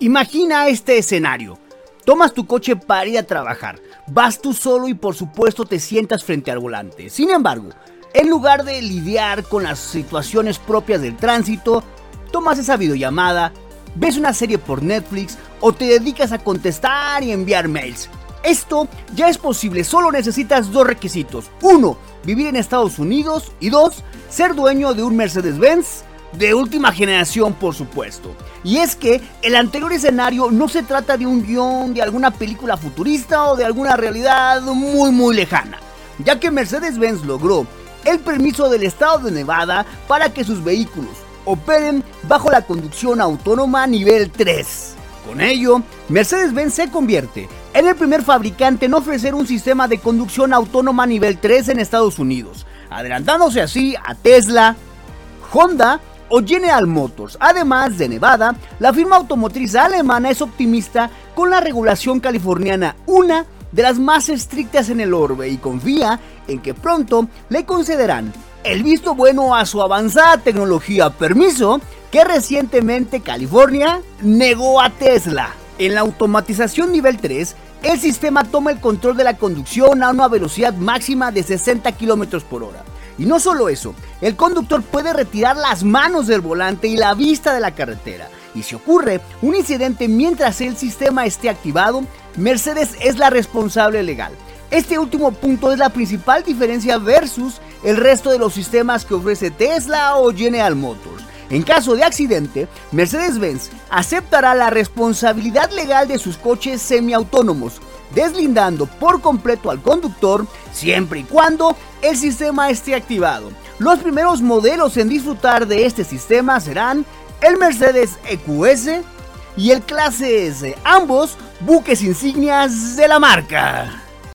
Imagina este escenario. Tomas tu coche para ir a trabajar. Vas tú solo y por supuesto te sientas frente al volante. Sin embargo, en lugar de lidiar con las situaciones propias del tránsito, tomas esa videollamada, ves una serie por Netflix o te dedicas a contestar y enviar mails. Esto ya es posible, solo necesitas dos requisitos. Uno, vivir en Estados Unidos y dos, ser dueño de un Mercedes-Benz de última generación, por supuesto. Y es que el anterior escenario no se trata de un guion de alguna película futurista o de alguna realidad muy muy lejana, ya que Mercedes-Benz logró el permiso del estado de Nevada para que sus vehículos operen bajo la conducción autónoma nivel 3. Con ello, Mercedes-Benz se convierte en el primer fabricante en ofrecer un sistema de conducción autónoma nivel 3 en Estados Unidos, adelantándose así a Tesla, Honda o General Motors. Además de Nevada, la firma automotriz alemana es optimista con la regulación californiana, una de las más estrictas en el orbe, y confía en que pronto le concederán el visto bueno a su avanzada tecnología, permiso que recientemente California negó a Tesla. En la automatización nivel 3, el sistema toma el control de la conducción a una velocidad máxima de 60 km por hora y no solo eso, el conductor puede retirar las manos del volante y la vista de la carretera. Y si ocurre un incidente mientras el sistema esté activado, Mercedes es la responsable legal. Este último punto es la principal diferencia versus el resto de los sistemas que ofrece Tesla o General Motors. En caso de accidente, Mercedes-Benz aceptará la responsabilidad legal de sus coches semiautónomos, deslindando por completo al conductor siempre y cuando el sistema esté activado. Los primeros modelos en disfrutar de este sistema serán el Mercedes EQS y el Clase S, ambos buques insignias de la marca.